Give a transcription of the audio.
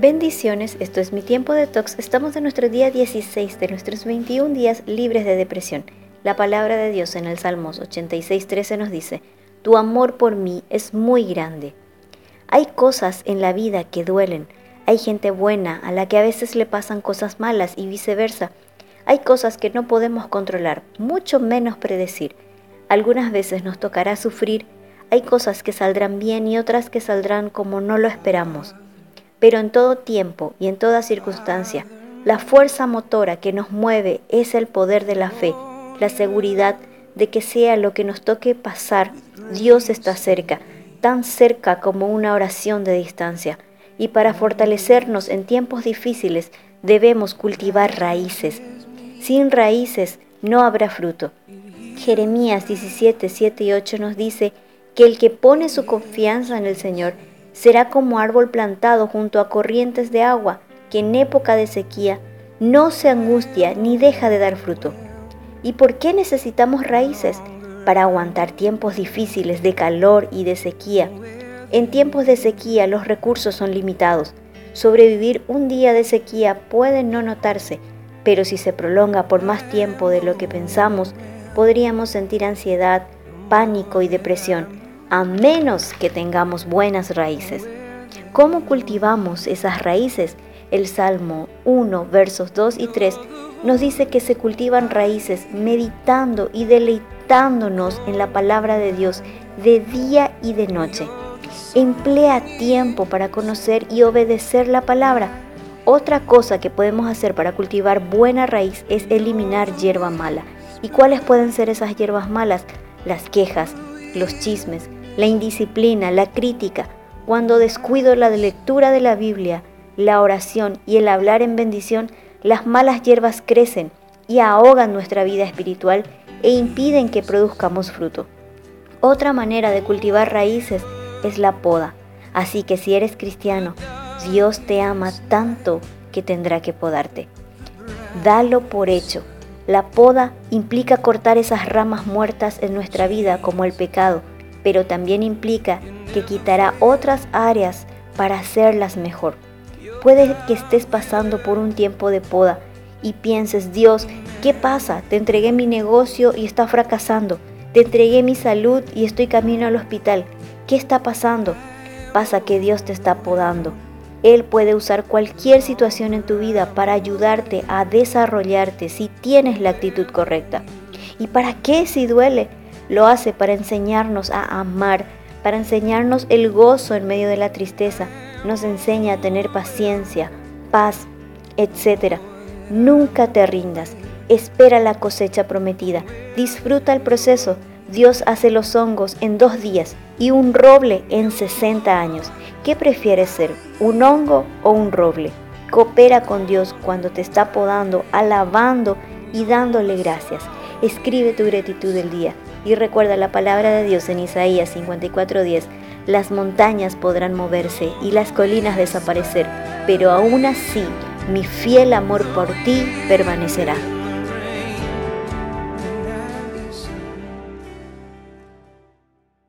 Bendiciones, esto es mi tiempo de tox. Estamos en nuestro día 16 de nuestros 21 días libres de depresión. La palabra de Dios en el Salmos 86:13 nos dice, Tu amor por mí es muy grande. Hay cosas en la vida que duelen. Hay gente buena a la que a veces le pasan cosas malas y viceversa. Hay cosas que no podemos controlar, mucho menos predecir. Algunas veces nos tocará sufrir. Hay cosas que saldrán bien y otras que saldrán como no lo esperamos. Pero en todo tiempo y en toda circunstancia, la fuerza motora que nos mueve es el poder de la fe, la seguridad de que sea lo que nos toque pasar, Dios está cerca, tan cerca como una oración de distancia. Y para fortalecernos en tiempos difíciles debemos cultivar raíces. Sin raíces no habrá fruto. Jeremías 17, 7 y 8 nos dice que el que pone su confianza en el Señor será como árbol plantado junto a corrientes de agua, que en época de sequía no se angustia ni deja de dar fruto. ¿Y por qué necesitamos raíces? Para aguantar tiempos difíciles de calor y de sequía. En tiempos de sequía los recursos son limitados. Sobrevivir un día de sequía puede no notarse, pero si se prolonga por más tiempo de lo que pensamos, podríamos sentir ansiedad, pánico y depresión a menos que tengamos buenas raíces. ¿Cómo cultivamos esas raíces? El Salmo 1, versos 2 y 3 nos dice que se cultivan raíces meditando y deleitándonos en la palabra de Dios de día y de noche. Emplea tiempo para conocer y obedecer la palabra. Otra cosa que podemos hacer para cultivar buena raíz es eliminar hierba mala. ¿Y cuáles pueden ser esas hierbas malas? Las quejas, los chismes, la indisciplina, la crítica, cuando descuido la lectura de la Biblia, la oración y el hablar en bendición, las malas hierbas crecen y ahogan nuestra vida espiritual e impiden que produzcamos fruto. Otra manera de cultivar raíces es la poda. Así que si eres cristiano, Dios te ama tanto que tendrá que podarte. Dalo por hecho. La poda implica cortar esas ramas muertas en nuestra vida como el pecado, pero también implica que quitará otras áreas para hacerlas mejor. Puede que estés pasando por un tiempo de poda y pienses, Dios, ¿qué pasa? Te entregué mi negocio y está fracasando. Te entregué mi salud y estoy camino al hospital. ¿Qué está pasando? Pasa que Dios te está podando. Él puede usar cualquier situación en tu vida para ayudarte a desarrollarte si tienes la actitud correcta. ¿Y para qué si duele? Lo hace para enseñarnos a amar, para enseñarnos el gozo en medio de la tristeza. Nos enseña a tener paciencia, paz, etc. Nunca te rindas. Espera la cosecha prometida. Disfruta el proceso. Dios hace los hongos en dos días y un roble en 60 años. ¿Qué prefieres ser, un hongo o un roble? Coopera con Dios cuando te está podando, alabando y dándole gracias. Escribe tu gratitud del día. Y recuerda la palabra de Dios en Isaías 54:10, las montañas podrán moverse y las colinas desaparecer, pero aún así mi fiel amor por ti permanecerá.